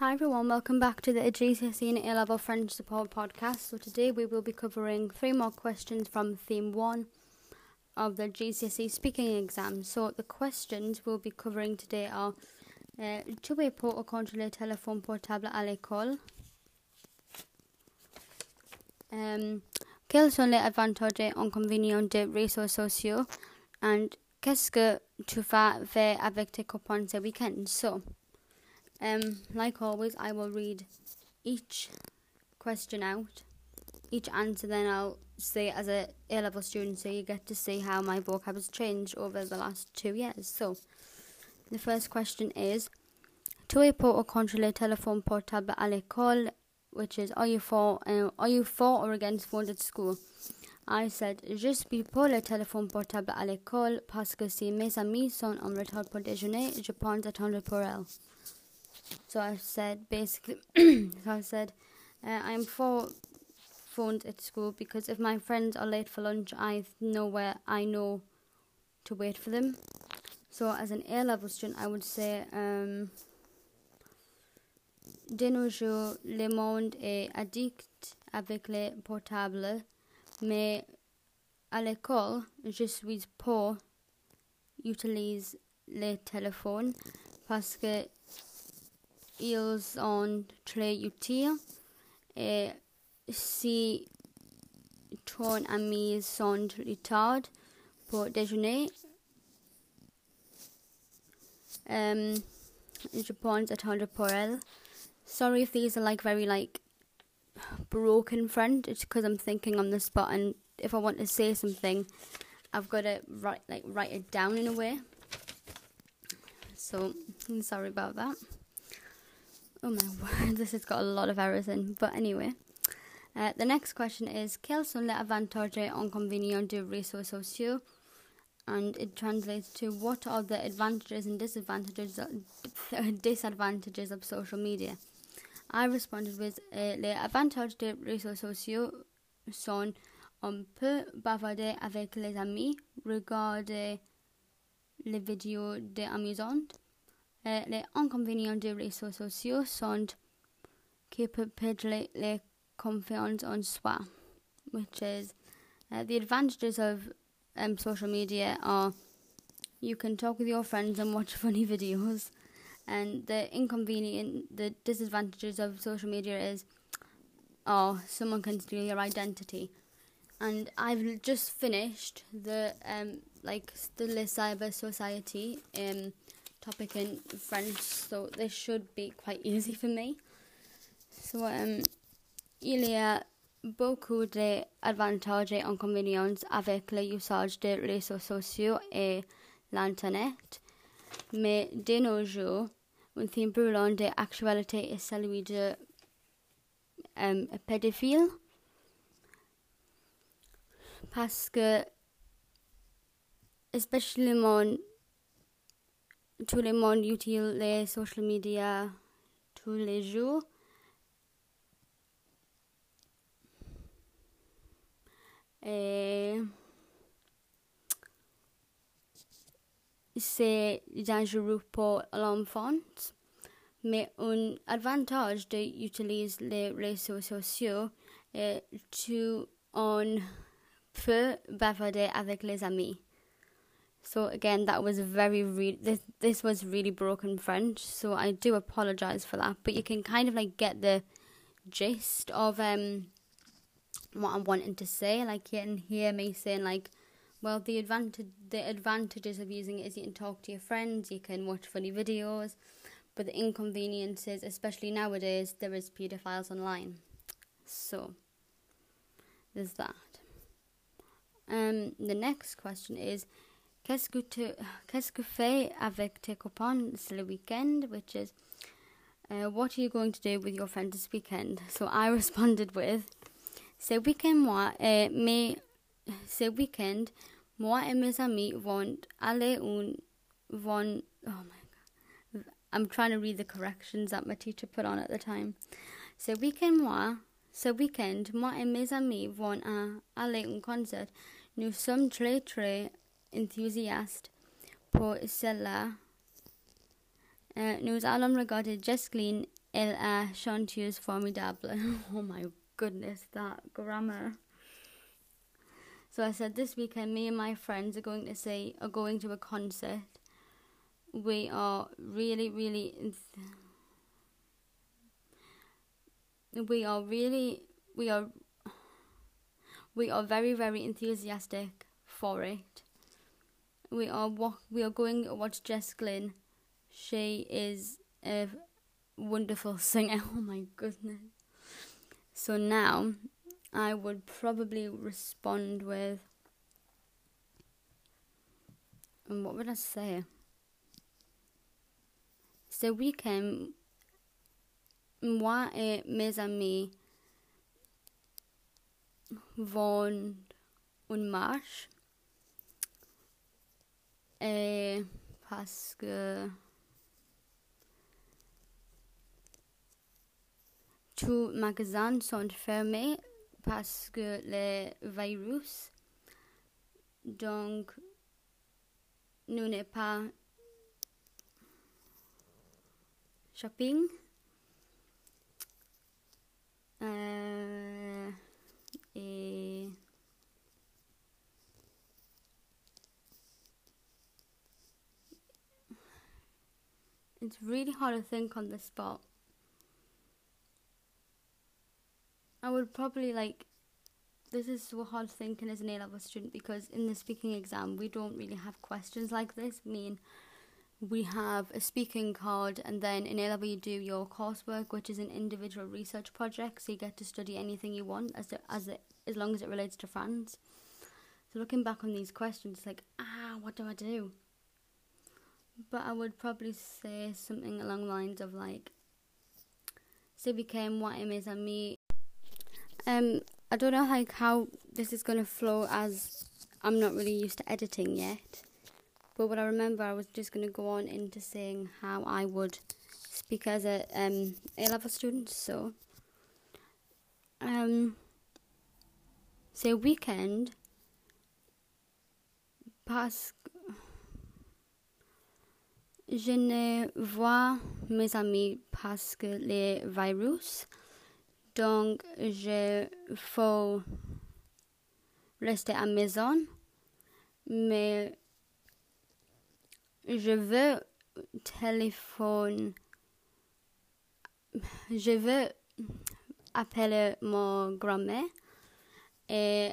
Hi everyone, welcome back to the GCSE and A Level French Support Podcast. So today we will be covering three more questions from theme one of the GCSE speaking exam. So the questions we'll be covering today are uh, tu es pour contrôler téléphone portable à l'école? Um, quels sont les avantages et inconvénients des réseaux sociaux? And qu'est-ce que tu vas faire avec tes copains ce week-end? So, um, like always, I will read each question out, each answer, then I'll say as a A level student, so you get to see how my vocab has changed over the last two years. So, the first question is Tu es pour ou contre les téléphones à l'école? Which is, are you for uh, are you for or against phones at school? I said, je suis pour le téléphone portable à l'école parce que si mes amis sont en retard pour déjeuner, je pense attendre pour elles. So I said basically, so I said, uh, I'm for phones at school because if my friends are late for lunch, I know where I know to wait for them. So as an A level student, I would say, um, de nos jours, le monde est addict avec les portables, mais à l'école, je suis pour utiliser les téléphones parce que ils sont très utiles et si ton ami sont retard pour déjeuner, um, je pense attendre pour elle. Sorry if these are like very like broken French. It's because I'm thinking on the spot, and if I want to say something, I've got to write like write it down in a way. So sorry about that. Oh my word, this has got a lot of errors in. But anyway, uh, the next question is Quels sont les avantages et inconvénients des réseaux sociaux? And it translates to What are the advantages and disadvantages disadvantages of social media? I responded with uh, Les avantages des réseaux sociaux sont on peut bavarder avec les amis, regarder les vidéos des Uh, les inconvénients des réseaux sociaux sont qui peut perdre les confiance en soi, which is uh, the advantages of um, social media are you can talk with your friends and watch funny videos and the inconvenient the disadvantages of social media is oh someone can steal your identity. And I've just finished the um like the cyber society um topic in French so this should be quite easy for me so um il y a beaucoup d'avantages et inconvénients avec l'usage des réseaux sociaux et l'Internet, mais de nos jours, un thème brûlant d'actualité est celui de um, pédophile. Parce que, especially tout le monde utilise les social media tous les jours. Et c'est dangereux pour l'enfant, mais un avantage d'utiliser les réseaux sociaux est tu on peut bavarder avec les amis. So again, that was very re- this this was really broken French, so I do apologize for that. But you can kind of like get the gist of um what I'm wanting to say. Like you can hear me saying like, well, the advantage the advantages of using it is you can talk to your friends, you can watch funny videos, but the inconveniences, especially nowadays, there is pedophiles online. So there's that. Um, the next question is, qu'est-ce que tu qu'est-ce que fais avec tes copains le weekend? Which is, uh, what are you going to do with your friends this weekend? So I responded with. Ce week-end, moi et mes, ce week-end, moi et mes amis vont aller un, vont, oh my god, I'm trying to read the corrections that my teacher put on at the time. Ce week-end, moi, ce week-end, moi et mes amis vont à, aller un concert. Nous sommes très très enthousiastes pour cela. Uh, nous allons regarder Glynne Elle a chanteuse formidable. oh my goodness, that grammar. So I said this weekend, me and my friends are going to say are going to a concert. We are really, really. We are really, we are, we are very, very enthusiastic for it. We are we are going to watch Jess Glynne. She is a wonderful singer. Oh my goodness. So now I would probably respond with. And what would I say? Ce week-end, moi et mes amis vont une marche. Et parce que tous les magasins sont fermés parce que le virus. Donc, nous n'est pas shopping. Euh, it's really hard to think on the spot. I would probably like. This is so hard thinking as an A level student because in the speaking exam we don't really have questions like this. I mean, we have a speaking card, and then in A level you do your coursework, which is an individual research project. So you get to study anything you want as as it, as long as it relates to France. So looking back on these questions, it's like ah, what do I do? But I would probably say something along the lines of like, "C'est became what it is and me um, I don't know like how this is gonna flow as I'm not really used to editing yet. But what I remember, I was just gonna go on into saying how I would speak as a um, A level student. So, um, say weekend. Parce je ne vois mes amis parce que les virus. Donc, je faut rester à maison, mais je veux téléphone, je veux appeler mon grand-mère et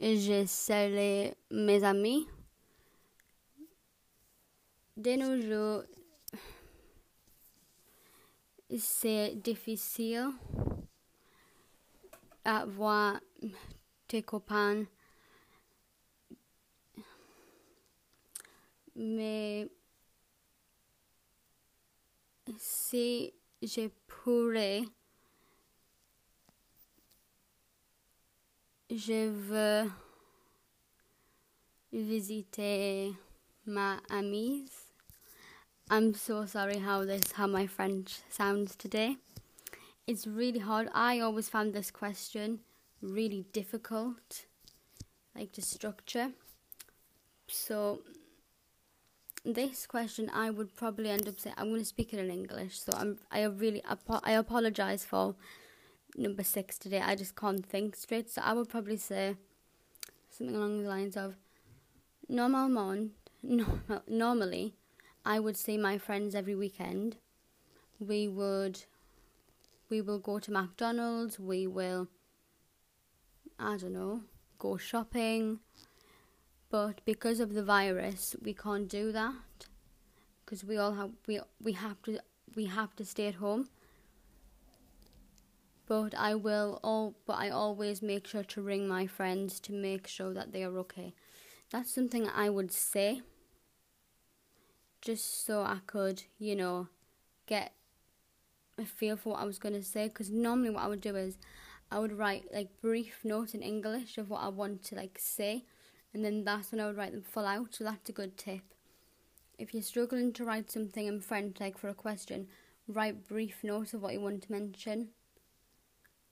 je salue mes amis. De nos jours, c'est difficile à voir tes copains, mais si je pourrais, je veux visiter ma amie I'm so sorry how this how my French sounds today. It's really hard. I always found this question really difficult, like to structure. So this question, I would probably end up saying I'm going to speak it in English. So I'm I really I apologize for number six today. I just can't think straight. So I would probably say something along the lines of normalement, no, normally I would see my friends every weekend. We would we will go to McDonald's, we will I don't know, go shopping. But because of the virus, we can't do that because we all have we we have to we have to stay at home. But I will all but I always make sure to ring my friends to make sure that they are okay. That's something I would say just so I could, you know, get a feel for what I was going to say. Because normally, what I would do is I would write like brief notes in English of what I want to like say, and then that's when I would write them full out. So that's a good tip. If you're struggling to write something in French, like for a question, write brief notes of what you want to mention.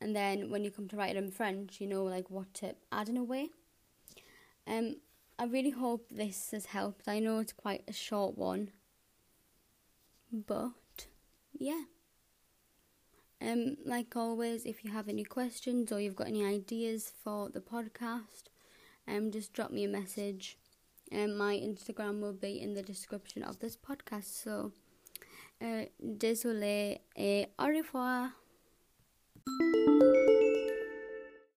And then when you come to write it in French, you know like what to add in a way. Um, I really hope this has helped. I know it's quite a short one, but yeah. Um, like always, if you have any questions or you've got any ideas for the podcast, um, just drop me a message. Um, my Instagram will be in the description of this podcast. So, uh, désolé et au revoir.